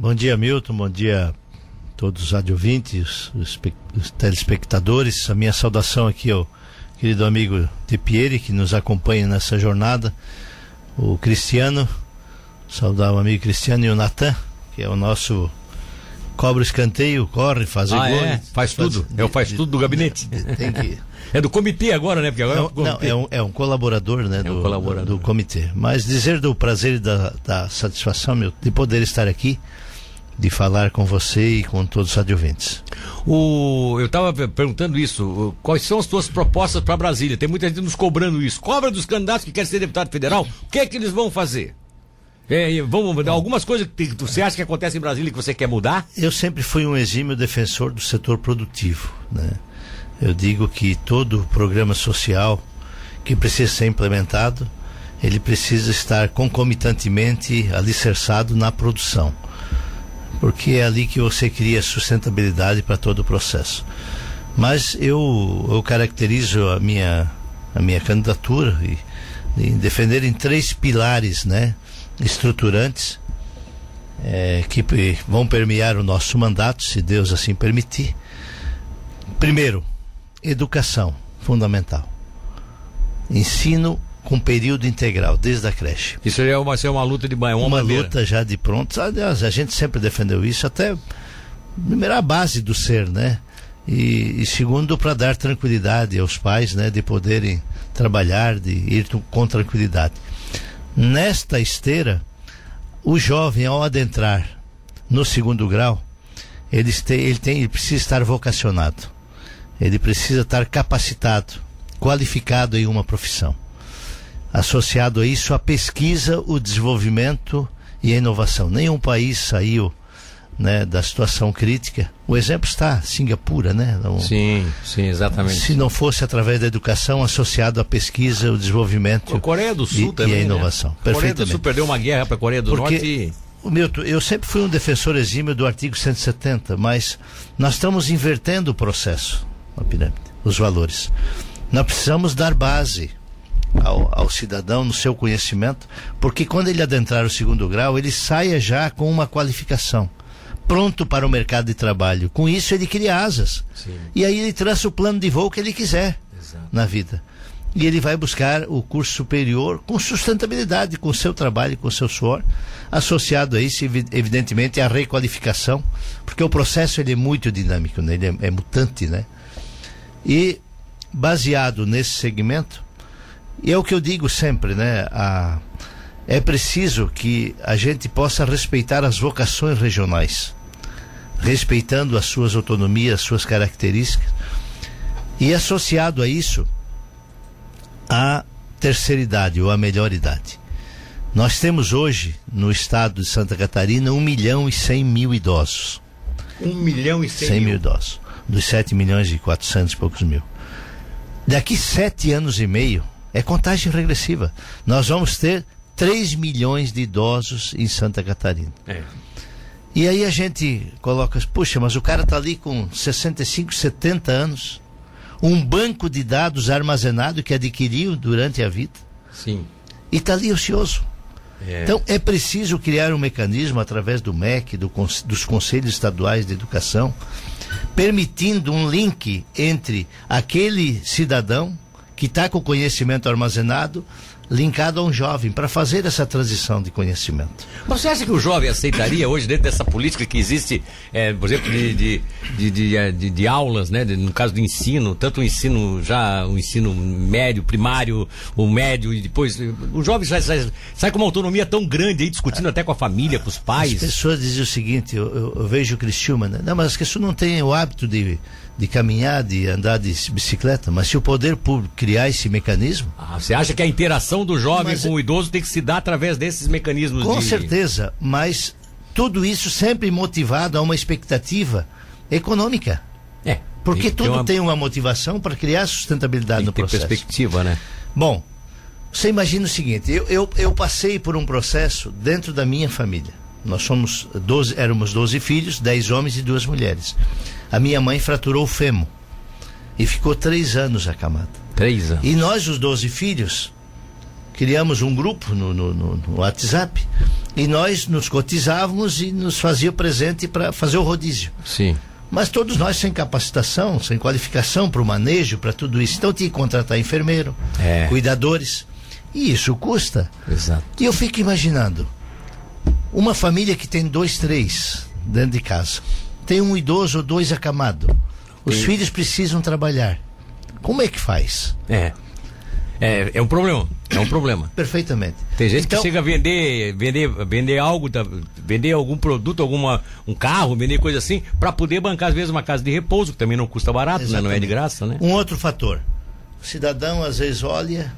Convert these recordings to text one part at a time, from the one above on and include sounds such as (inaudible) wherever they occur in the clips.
Bom dia, Milton. Bom dia a todos os adjuvintes, os, os telespectadores. A minha saudação aqui ao querido amigo De Pieri, que nos acompanha nessa jornada. O Cristiano, saudar o amigo Cristiano e o Natan, que é o nosso cobra escanteio, corre, faz ah, gol. É? Faz tudo. é o faz tudo do gabinete. Tem que... (laughs) É do comitê agora, né? Porque agora não, é, não, é, um, é um colaborador, né? É um do, colaborador. Do, do, comitê. Mas dizer do prazer e da, da satisfação, meu, de poder estar aqui, de falar com você e com todos os adjuventes. O, eu estava perguntando isso. Quais são as tuas propostas para Brasília? Tem muita gente nos cobrando isso. Cobra dos candidatos que querem ser deputado federal. O que é que eles vão fazer? É, vamos mudar algumas coisas que você acha que acontece em Brasília que você quer mudar? Eu sempre fui um exímio defensor do setor produtivo, né? Eu digo que todo programa social que precisa ser implementado, ele precisa estar concomitantemente alicerçado na produção. Porque é ali que você cria sustentabilidade para todo o processo. Mas eu, eu caracterizo a minha, a minha candidatura e, em defender em três pilares, né? estruturantes é, que vão permear o nosso mandato, se Deus assim permitir. Primeiro, educação fundamental. Ensino com período integral, desde a creche. Isso é uma, ser uma luta de uma, uma luta já de pronto. Aliás, a gente sempre defendeu isso, até primeiro a base do ser, né? E, e segundo, para dar tranquilidade aos pais, né? De poderem trabalhar, de ir com tranquilidade. Nesta esteira, o jovem, ao adentrar no segundo grau, ele, tem, ele, tem, ele precisa estar vocacionado, ele precisa estar capacitado, qualificado em uma profissão. Associado a isso, a pesquisa, o desenvolvimento e a inovação. Nenhum país saiu né, da situação crítica. O exemplo está Singapura, né? Um, sim, sim, exatamente. Se não fosse através da educação associado à pesquisa, o desenvolvimento a Coreia do Sul e, também, e a né? inovação. Né? A Coreia do Sul perdeu uma guerra para a Coreia do Porque, Norte. E... O Milton, eu sempre fui um defensor exímio do artigo 170, mas nós estamos invertendo o processo na pirâmide, os valores. Nós precisamos dar base ao, ao, cidadão no seu conhecimento, porque quando ele adentrar o segundo grau, ele saia já com uma qualificação pronto para o mercado de trabalho. Com isso, ele cria asas. Sim. E aí ele traça o plano de voo que ele quiser Exato. na vida. E ele vai buscar o curso superior com sustentabilidade, com o seu trabalho, com o seu suor, associado a isso, evidentemente, a requalificação, porque o processo ele é muito dinâmico, né? ele é, é mutante, né? E baseado nesse segmento, e é o que eu digo sempre, né? A, é preciso que a gente possa respeitar as vocações regionais respeitando as suas autonomias, as suas características. E associado a isso, a terceira idade ou a melhor idade. Nós temos hoje, no estado de Santa Catarina, 1 milhão e 100 mil idosos. 1 milhão e 100, 100 mil idosos. Dos 7 milhões e 400 e poucos mil. Daqui sete anos e meio, é contagem regressiva. Nós vamos ter 3 milhões de idosos em Santa Catarina. É. E aí a gente coloca, puxa, mas o cara está ali com 65, 70 anos, um banco de dados armazenado que adquiriu durante a vida. Sim. E está ali ocioso. É. Então é preciso criar um mecanismo através do MEC, do, dos Conselhos Estaduais de Educação, permitindo um link entre aquele cidadão que está com o conhecimento armazenado linkado a um jovem para fazer essa transição de conhecimento. Mas você acha que o jovem aceitaria hoje, dentro dessa política que existe, é, por exemplo, de, de, de, é, de, de aulas, né, no caso do ensino, tanto o ensino já, o ensino médio, primário, o médio e depois, o jovem sai com uma autonomia tão grande aí, discutindo até com a família, com os pais. As pessoas dizem o seguinte, eu, eu, eu vejo o Cristiúma, né? não, mas as pessoas não têm o hábito de de caminhar, de andar de bicicleta, mas se o poder público criar esse mecanismo. Ah, você acha que a interação do jovem mas, com o idoso tem que se dar através desses mecanismos? Com de... certeza, mas tudo isso sempre motivado a uma expectativa econômica. É. Porque tem, tudo tem uma... tem uma motivação para criar sustentabilidade tem no processo. perspectiva, né? Bom, você imagina o seguinte: eu, eu, eu passei por um processo dentro da minha família. Nós somos 12, éramos 12 filhos, 10 homens e duas mulheres. A minha mãe fraturou o fêmur e ficou três anos acamada. Três anos. E nós, os 12 filhos, criamos um grupo no, no, no, no WhatsApp E nós nos cotizávamos e nos fazia presente para fazer o rodízio. Sim. Mas todos nós sem capacitação, sem qualificação para o manejo, para tudo isso. Então tinha que contratar enfermeiro, É. cuidadores. E isso custa. Exato. E eu fico imaginando, uma família que tem dois, três dentro de casa, tem um idoso ou dois acamado, os filhos precisam trabalhar. Como é que faz? É. É, é um problema. É um problema. (laughs) Perfeitamente. Tem gente Então- que chega a vender, vender, vender algo, da- vender algum produto, alguma um carro, vender coisa assim, para poder bancar às vezes uma casa de repouso, que também não custa barato, né? Não é de graça, né? Um outro fator. O cidadão às vezes olha,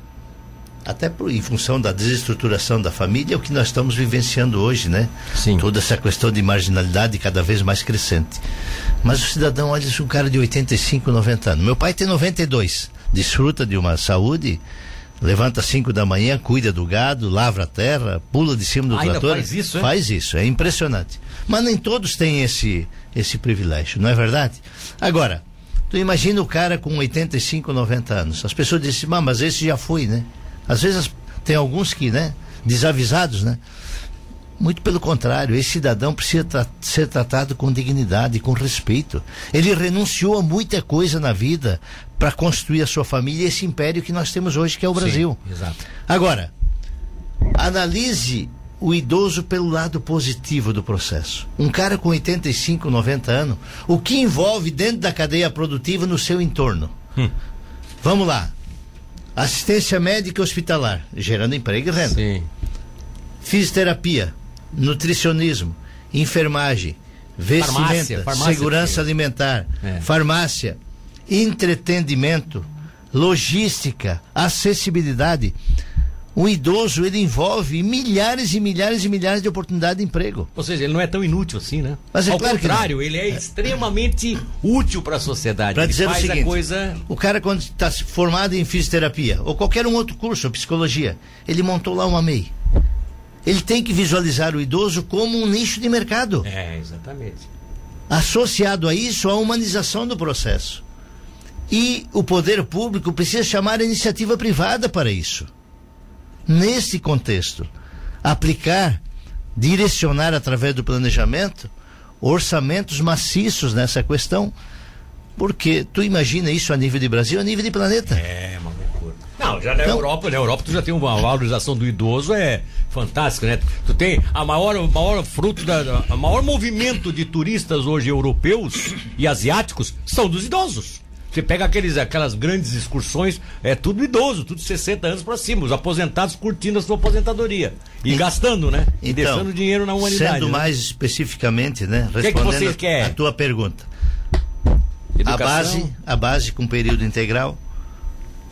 até por, em função da desestruturação da família, é o que nós estamos vivenciando hoje, né? Sim. Toda essa questão de marginalidade cada vez mais crescente. Mas o cidadão olha um cara de 85, 90 anos. Meu pai tem 92, desfruta de uma saúde, levanta às 5 da manhã, cuida do gado, lavra a terra, pula de cima do Ainda trator. faz isso, é? Faz isso, é impressionante. Mas nem todos têm esse, esse privilégio, não é verdade? Agora, tu imagina o cara com 85, 90 anos. As pessoas dizem, "Ah, mas esse já foi, né? Às vezes tem alguns que, né? Desavisados, né? Muito pelo contrário, esse cidadão precisa tra- ser tratado com dignidade, com respeito. Ele renunciou a muita coisa na vida para construir a sua família e esse império que nós temos hoje, que é o Brasil. Sim, exato. Agora, analise o idoso pelo lado positivo do processo. Um cara com 85, 90 anos, o que envolve dentro da cadeia produtiva no seu entorno? Vamos lá. Assistência médica hospitalar, gerando emprego e renda. Sim. Fisioterapia, nutricionismo, enfermagem, vestimenta, Farmácia, farmácia, segurança sim. alimentar, É. farmácia, entretenimento, logística, acessibilidade. O idoso ele envolve milhares e milhares e milhares de oportunidades de emprego. Ou seja, ele não é tão inútil assim, né? Mas é Ao claro contrário, ele é extremamente útil para a sociedade. Para ele dizer o faz seguinte, a coisa. o cara quando está formado em fisioterapia ou qualquer um outro curso, ou psicologia, ele montou lá uma MEI. Ele tem que visualizar o idoso como um nicho de mercado. É, exatamente. Associado a isso, a humanização do processo. E o poder público precisa chamar a iniciativa privada para isso. Nesse contexto, aplicar, direcionar através do planejamento orçamentos maciços nessa questão, porque tu imagina isso a nível de Brasil, a nível de planeta. É, uma loucura. Não, já na Então- Europa, na Europa tu já tem uma valorização do idoso, é fantástico, né? Tu tem a maior, maior fruto da- a maior movimento de turistas hoje europeus e asiáticos são dos idosos. Você pega aqueles, aquelas grandes excursões, é tudo idoso, tudo 60 anos pra cima, os aposentados curtindo a sua aposentadoria e gastando, né? E deixando dinheiro na humanidade. Sendo né? mais especificamente, né, que respondendo vocês a- querem? a tua pergunta. Educação, A base, a base com período integral,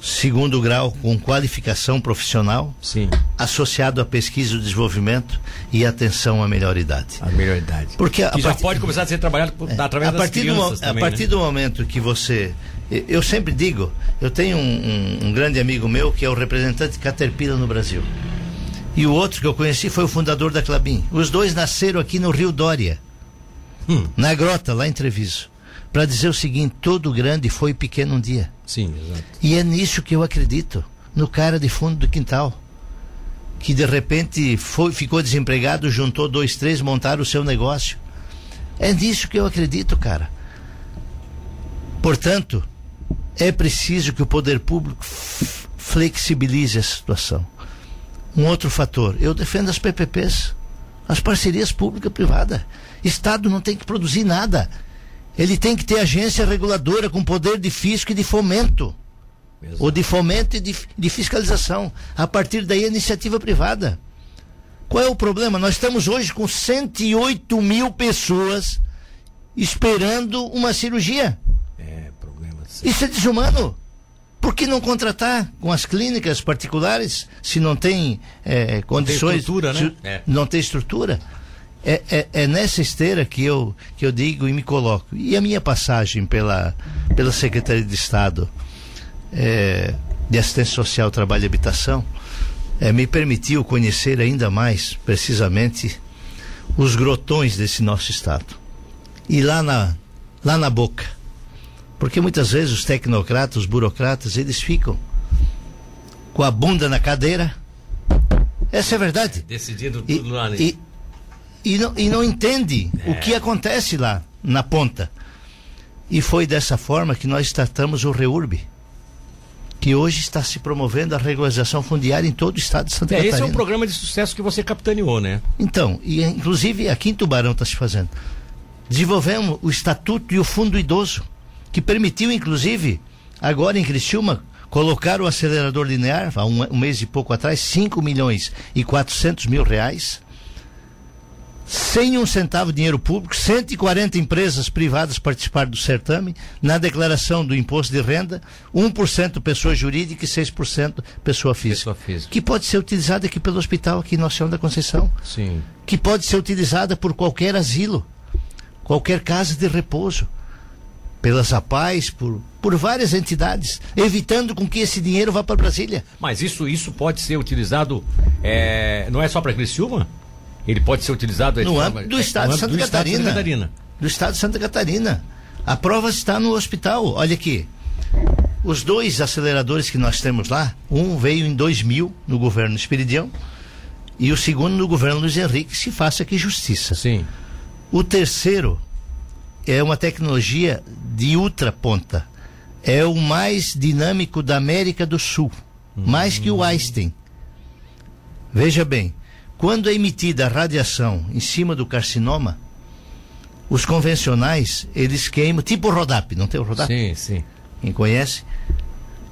segundo grau com qualificação profissional, Sim, associado à pesquisa e desenvolvimento e atenção à melhor idade. a melhor idade. Porque a que já pode começar a ser trabalhado por, através a das partir, do, mo- crianças a também, partir né? do momento que você. eu- Eu sempre digo, eu tenho um, um- um grande amigo meu que é o representante Caterpillar no Brasil. E o outro que eu conheci foi o fundador da Clabin. Os dois nasceram aqui no Rio Dória, Hum. na grota, lá em Treviso. Para dizer o seguinte: todo grande foi pequeno um dia. Sim, exato. E é nisso que eu acredito, no cara de fundo do quintal. Que de repente foi, ficou desempregado, juntou dois, três, montaram o seu negócio. É nisso que eu acredito, cara. Portanto, é preciso que o poder público flexibilize a situação. Um outro fator, eu defendo as PPPs, as parcerias pública-privada. Estado não tem que produzir nada. Ele tem que ter agência reguladora com poder de fisco e de fomento Exato. ou de fomento e de, de fiscalização. A partir daí, a iniciativa privada. Qual é o problema? Nós estamos hoje com 108 mil pessoas esperando uma cirurgia. É, problema. sim. Isso é desumano. Por que não contratar com as clínicas particulares se não tem eh, condições? estrutura, né? É. Não tem estrutura. É, é- é nessa esteira que eu, que eu digo e me coloco. E a minha passagem pela, pela Secretaria de Estado eh, de Assistência Social, Trabalho e Habitação eh, me permitiu conhecer ainda mais precisamente os grotões desse nosso Estado. E lá na, lá na boca. Porque muitas vezes os tecnocratas, os burocratas, eles ficam com a bunda na cadeira. Essa é a verdade. Decidindo E, tudo lá, né? e, e não, e não entende é. o que acontece lá na ponta. E foi dessa forma que nós tratamos o REURB, que hoje está se promovendo a regularização fundiária em todo o estado de Santa é, Catarina. Esse é um programa de sucesso que você capitaneou, né? Então, e inclusive aqui em Tubarão está se fazendo. Desenvolvemos o Estatuto e o Fundo Idoso, que permitiu, inclusive, agora em Criciúma, colocar o acelerador linear, há um, um mês e pouco atrás, 5 milhões e 400 mil reais, sem um centavo de dinheiro público, 140 empresas privadas participaram do certame, na declaração do imposto de renda, 1% pessoa jurídica e 6% pessoa física, pessoa física. Que pode ser utilizada aqui pelo hospital, aqui em Nossa Senhora da Conceição. Sim. Que pode ser utilizada por qualquer asilo, qualquer casa de repouso, pelas APAES, por, por várias entidades, evitando com que esse dinheiro vá para Brasília. Mas isso, isso pode ser utilizado, é, não é só para Criciúma? Ele pode ser utilizado no âmbito do, Estado, de Santa do Estado de Santa Catarina. Do Estado de Santa Catarina. A prova está no hospital. Olha aqui. Os dois aceleradores que nós temos lá, um veio em 2000 no governo Espiridião e o segundo no governo Luiz Henrique. Se faça aqui justiça. Sim. O terceiro é uma tecnologia de ultra ponta. É o mais dinâmico da América do Sul. Hum. Mais que o Einstein. Veja bem, quando é emitida a radiação em cima do carcinoma, os convencionais, eles queimam, tipo o Rodap, não tem o Rodap? Sim, sim. Quem conhece?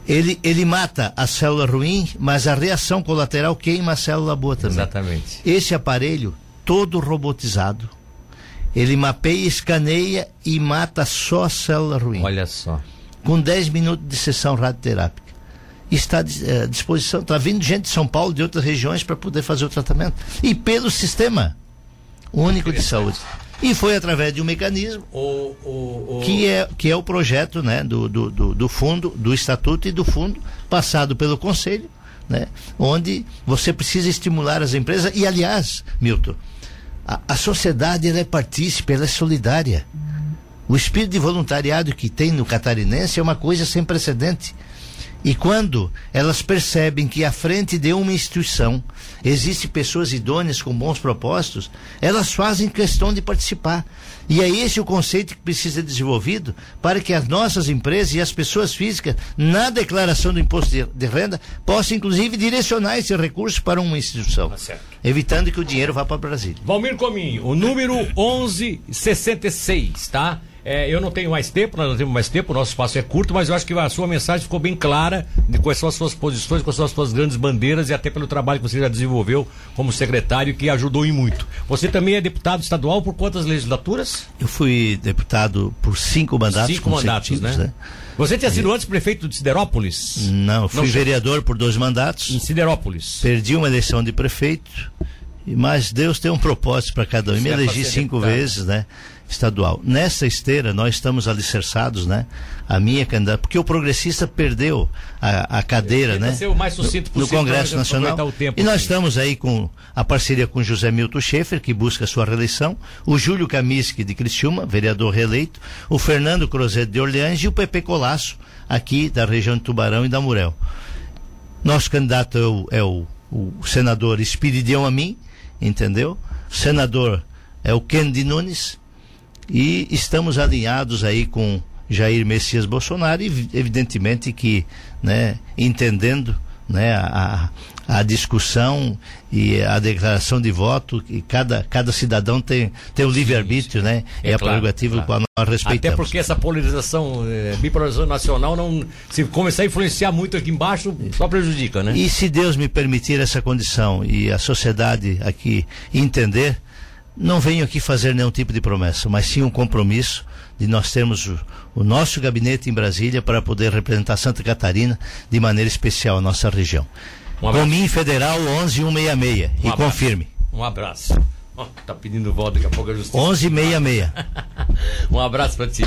Ele, ele mata a célula ruim, mas a reação colateral queima a célula boa também. Exatamente. Esse aparelho, todo robotizado, ele mapeia, escaneia e mata só a célula ruim. Olha só. Com 10 minutos de sessão radioterápica está eh, à disposição. Está vindo gente de São Paulo, de outras regiões, para poder fazer o tratamento. E pelo sistema único de saúde. E foi através de um mecanismo o, o, o... Que, é, que é o projeto né, do, do, do, do fundo, do estatuto e do fundo, passado pelo Conselho, né, onde você precisa estimular as empresas. E, aliás, Milton, a, a sociedade ela é partícipe, ela é solidária. O espírito de voluntariado que tem no catarinense é uma coisa sem precedente. E quando elas percebem que à frente de uma instituição existem pessoas idôneas com bons propósitos, elas fazem questão de participar. E é esse o conceito que precisa ser desenvolvido para que as nossas empresas e as pessoas físicas, na declaração do imposto de, de renda, possam inclusive direcionar esse recurso para uma instituição, tá evitando que o dinheiro vá para o Brasil. Valmir Cominho, o número 1166, tá? É, eu não tenho mais tempo, nós não temos mais tempo, o nosso espaço é curto, mas eu acho que a sua mensagem ficou bem clara de quais são as suas posições, quais são as suas grandes bandeiras e até pelo trabalho que você já desenvolveu como secretário, que ajudou em muito. Você também é deputado estadual por quantas legislaturas? Eu fui deputado por cinco mandatos. Cinco mandatos, né? né? Você tinha sido antes prefeito de Siderópolis? Não, fui não, vereador por dois mandatos. Em Siderópolis. Perdi uma eleição de prefeito, mas Deus tem um propósito para cada um. E me elegi cinco deputado. vezes, né? estadual. Nessa esteira, nós estamos alicerçados, né? A minha candidata, porque o progressista perdeu a, a cadeira, né? Ser o mais sucinto possível, no Congresso Nacional. e nós estamos aí com a parceria com José Milton Schaefer, que busca a sua reeleição, o Júlio Kamiski de Criciúma, vereador reeleito, o Fernando Crozet de Orleans e o Pepe Colasso, aqui da região de Tubarão e da Murel. Nosso candidato é o, é o, o senador Espiridião Amin, entendeu? Senador é o Kendi Nunes, e estamos alinhados aí com Jair Messias Bolsonaro e evidentemente que, né, entendendo né, a, a discussão e a declaração de voto, que cada, cada cidadão tem, tem o livre-arbítrio, né? É, é a claro, prerrogativa claro. que nós respeitamos. Até porque essa polarização, é, bipolarização nacional, não, se começar a influenciar muito aqui embaixo, só prejudica, né? E se Deus me permitir essa condição e a sociedade aqui entender, não venho aqui fazer nenhum tipo de promessa, mas sim um compromisso de nós termos o, o, nosso gabinete em Brasília para poder representar Santa Catarina de maneira especial a nossa região. Um Comin Federal 11166 um e abraço. confirme. Um abraço. Oh, tá pedindo voto daqui a pouco a justiça. 1166. (laughs) um abraço para ti.